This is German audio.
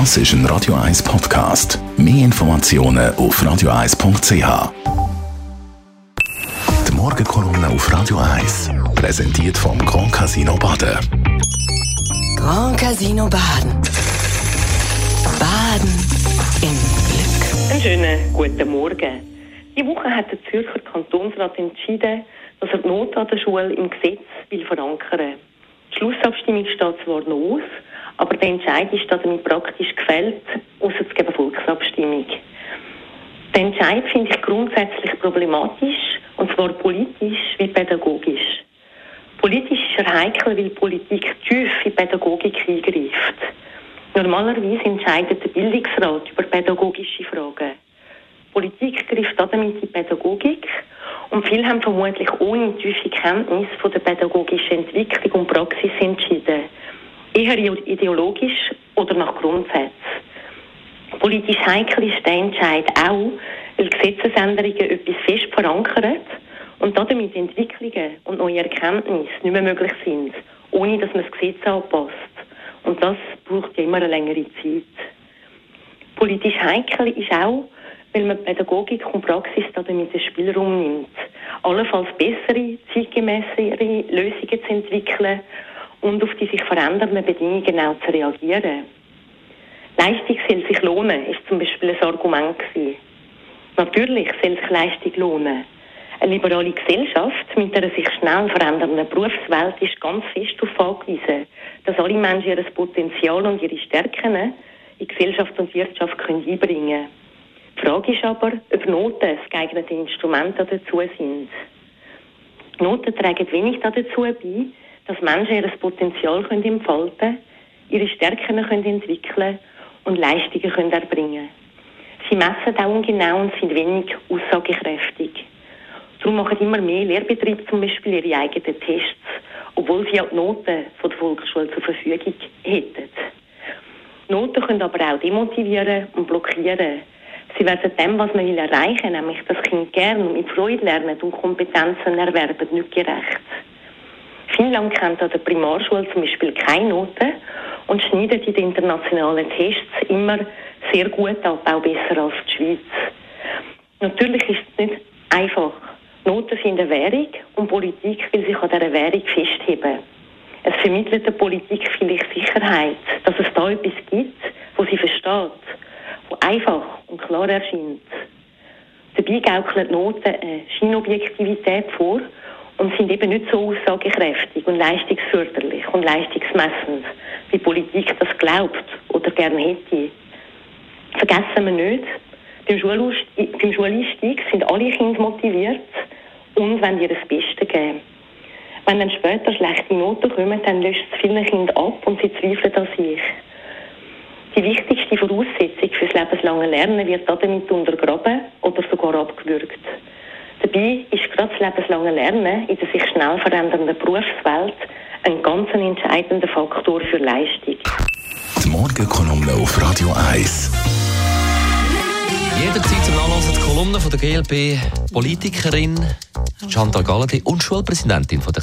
Das ist ein Radio 1 Podcast. Mehr Informationen auf radio1.ch. Die Morgenkolumne auf Radio 1 präsentiert vom Grand Casino Baden. Grand Casino Baden. Baden im Glück. Einen schönen guten Morgen. Die Woche hat der Zürcher Kantonsrat entschieden, dass er die Not an der Schule im Gesetz will verankern will. Die Schlussabstimmung steht zwar noch aus, aber der Entscheid ist damit praktisch gefällt, außer gibt eine Volksabstimmung. Den Entscheid finde ich grundsätzlich problematisch, und zwar politisch wie pädagogisch. Politisch ist er heikel, weil Politik tief in Pädagogik eingreift. Normalerweise entscheidet der Bildungsrat über pädagogische Fragen. Politik greift damit in Pädagogik und viele haben vermutlich ohne tiefe Kenntnis von der pädagogischen Entwicklung und Praxis entschieden. Eher ideologisch oder nach Grundsätzen. Politisch heikel ist der Entscheid auch, weil Gesetzesänderungen etwas fest verankern und damit Entwicklungen und neue Erkenntnisse nicht mehr möglich sind, ohne dass man das Gesetz anpasst. Und das braucht ja immer eine längere Zeit. Politisch heikel ist auch, weil man Pädagogik und Praxis damit den Spielraum nimmt, allenfalls bessere, zeitgemäßere Lösungen zu entwickeln und auf die sich verändernden Bedingungen auch zu reagieren. Leistung soll sich lohnen, ist zum Beispiel ein Argument gewesen. Natürlich soll sich Leistung lohnen. Eine liberale Gesellschaft mit einer sich schnell verändernden Berufswelt ist ganz fest darauf angewiesen, dass alle Menschen ihr Potenzial und ihre Stärken in Gesellschaft und Wirtschaft einbringen können. Die Frage ist aber, ob Noten das geeignete Instrument dazu sind. Noten tragen wenig dazu bei, dass Menschen ihr Potenzial können entfalten können, ihre Stärken können entwickeln und Leistungen können erbringen Sie messen auch ungenau und sind wenig aussagekräftig. Darum machen immer mehr Lehrbetriebe zum Beispiel ihre eigenen Tests, obwohl sie auch die Noten von der Volksschule zur Verfügung hätten. Noten können aber auch demotivieren und blockieren. Sie werden dem, was man will erreichen, nämlich das Kind gerne und mit Freude lernen und Kompetenzen erwerben, nicht gerecht. Finnland kennt an der Primarschule zum Beispiel keine Noten und schneidet in den internationalen Tests immer sehr gut ab, auch besser als die Schweiz. Natürlich ist es nicht einfach. Noten sind eine Währung und Politik will sich an dieser Währung festheben. Es vermittelt der Politik vielleicht Sicherheit, dass es da etwas gibt, wo sie versteht, wo einfach klar erscheint. Dabei gaukeln Noten eine Scheinobjektivität vor und sind eben nicht so aussagekräftig und leistungsförderlich und leistungsmessend, wie Politik das glaubt oder gerne hätte. Vergessen wir nicht, beim, Schuleinstieg sind alle Kinder motiviert und wollen ihr das Beste geben. Wenn dann später schlechte Noten kommen, dann löscht es viele Kinder ab und sie zweifeln an sich. Die wichtigste Voraussetzung für das lebenslange Lernen wird damit untergraben oder sogar abgewürgt. Dabei ist gerade das lebenslange Lernen in der sich schnell verändernden Berufswelt ein ganz entscheidender Faktor für Leistung. Die Morgenkolumne auf Radio 1. Jederzeit zum Nachlesen die Kolumne von der GLP Politikerin Chantal Galladay und Schulpräsidentin von der